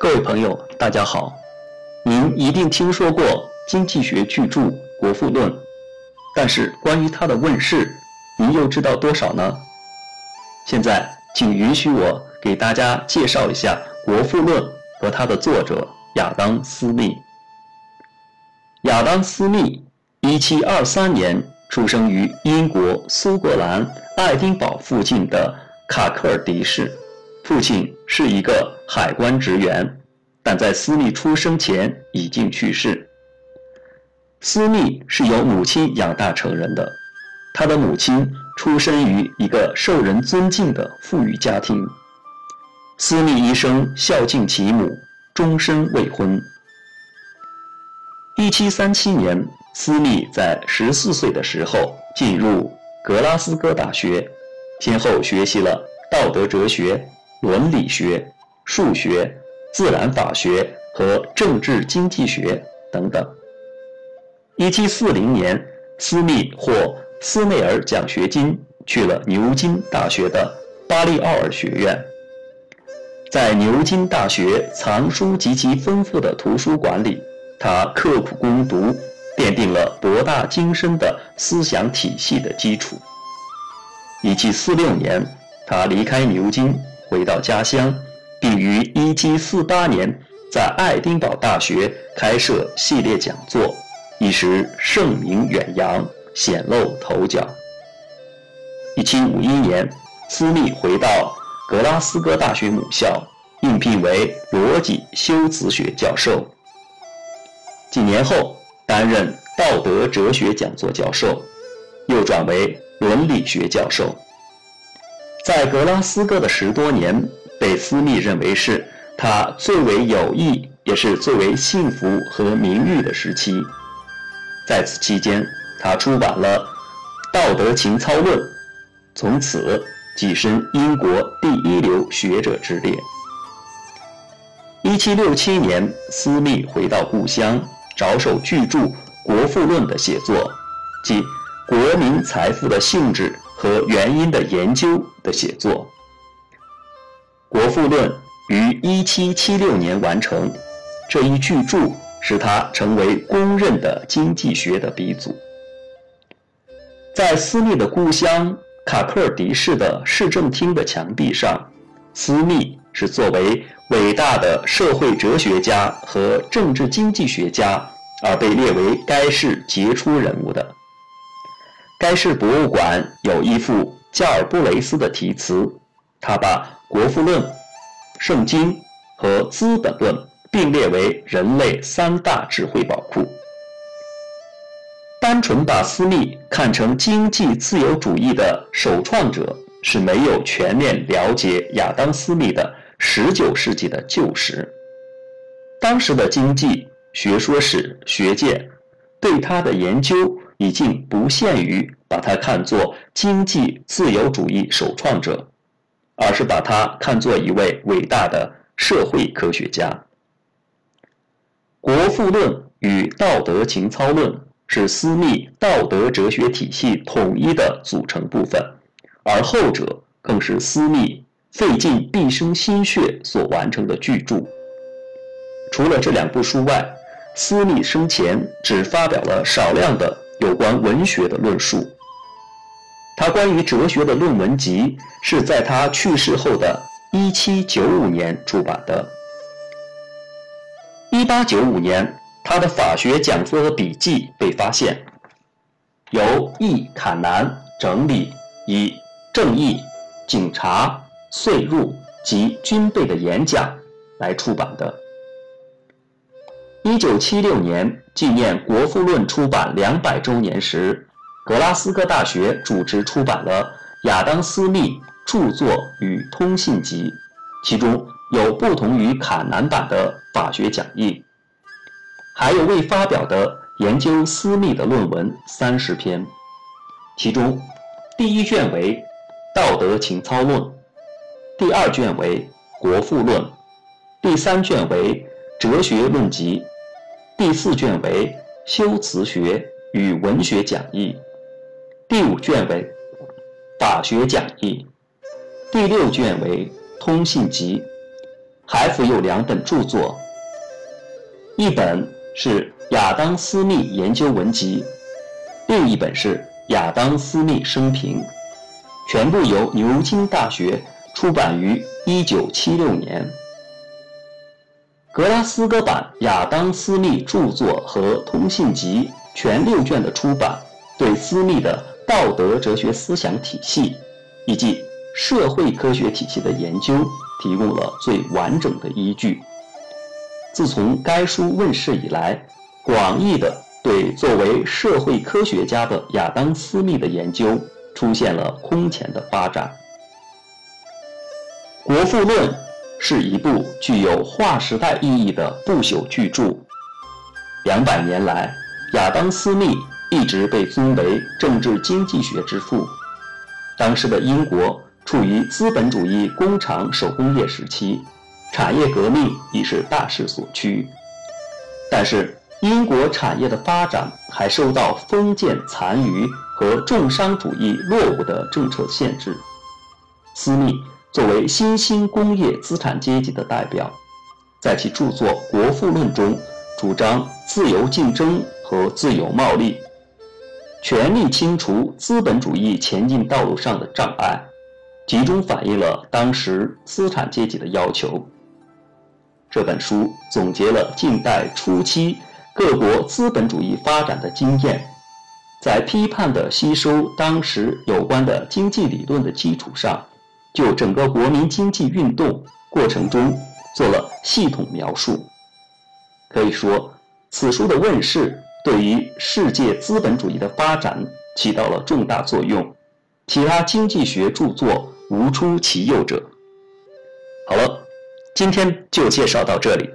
各位朋友，大家好。您一定听说过经济学巨著《国富论》，但是关于它的问世，您又知道多少呢？现在，请允许我给大家介绍一下《国富论》和它的作者亚当·斯密。亚当·斯密，一七二三年出生于英国苏格兰爱丁堡附近的卡克尔迪市。父亲是一个海关职员，但在斯密出生前已经去世。斯密是由母亲养大成人的，他的母亲出身于一个受人尊敬的富裕家庭。斯密一生孝敬其母，终身未婚。一七三七年，斯密在十四岁的时候进入格拉斯哥大学，先后学习了道德哲学。伦理学、数学、自然法学和政治经济学等等。1740年，斯密获斯内尔奖学金，去了牛津大学的巴利奥尔学院。在牛津大学藏书极其丰富的图书馆里，他刻苦攻读，奠定了博大精深的思想体系的基础。1746年，他离开牛津。回到家乡，并于1748年在爱丁堡大学开设系列讲座，一时盛名远扬，显露头角。1751年，斯密回到格拉斯哥大学母校，应聘为逻辑修辞学教授。几年后，担任道德哲学讲座教授，又转为伦理学教授。在格拉斯哥的十多年，被斯密认为是他最为有益，也是最为幸福和名誉的时期。在此期间，他出版了《道德情操论》，从此跻身英国第一流学者之列。1767年，斯密回到故乡，着手巨著《国富论》的写作，即国民财富的性质。和原因的研究的写作，《国富论》于1776年完成。这一巨著使他成为公认的经济学的鼻祖。在斯密的故乡卡克尔迪市的市政厅的墙壁上，斯密是作为伟大的社会哲学家和政治经济学家而被列为该市杰出人物的。该市博物馆有一幅加尔布雷斯的题词，他把《国富论》《圣经》和《资本论》并列为人类三大智慧宝库。单纯把斯密看成经济自由主义的首创者，是没有全面了解亚当·斯密的19世纪的旧时。当时的经济学说史学界对他的研究。已经不限于把他看作经济自由主义首创者，而是把他看作一位伟大的社会科学家。《国富论》与《道德情操论》是斯密道德哲学体系统一的组成部分，而后者更是斯密费尽毕生心血所完成的巨著。除了这两部书外，斯密生前只发表了少量的。有关文学的论述，关于哲学的论文集是在他去世后的1795年出版的。1895年，他的法学讲座和笔记被发现，由易坎南整理以正义、警察、税入及军备的演讲来出版的。一九七六年，纪念《国富论》出版两百周年时，格拉斯哥大学主持出版了亚当·斯密著作与通信集，其中有不同于卡南版的法学讲义，还有未发表的研究斯密的论文三十篇，其中第一卷为《道德情操论》，第二卷为《国富论》，第三卷为《哲学论集》。第四卷为修辞学与文学讲义，第五卷为法学讲义，第六卷为通信集，还附有两本著作，一本是亚当·斯密研究文集，另一本是亚当·斯密生平，全部由牛津大学出版于1976年。格拉斯哥版亚当·斯密著作和通信集全六卷的出版，对斯密的道德哲学思想体系以及社会科学体系的研究提供了最完整的依据。自从该书问世以来，广义的对作为社会科学家的亚当·斯密的研究出现了空前的发展。《国富论》。是一部具有划时代意义的不朽巨著。两百年来，亚当·斯密一直被尊为政治经济学之父。当时的英国处于资本主义工厂手工业时期，产业革命已是大势所趋。但是，英国产业的发展还受到封建残余和重商主义落伍的政策限制。斯密。作为新兴工业资产阶级的代表，在其著作《国富论》中，主张自由竞争和自由贸易，全力清除资本主义前进道路上的障碍，集中反映了当时资产阶级的要求。这本书总结了近代初期各国资本主义发展的经验，在批判地吸收当时有关的经济理论的基础上。就整个国民经济运动过程中做了系统描述，可以说，此书的问世对于世界资本主义的发展起到了重大作用，其他经济学著作无出其右者。好了，今天就介绍到这里。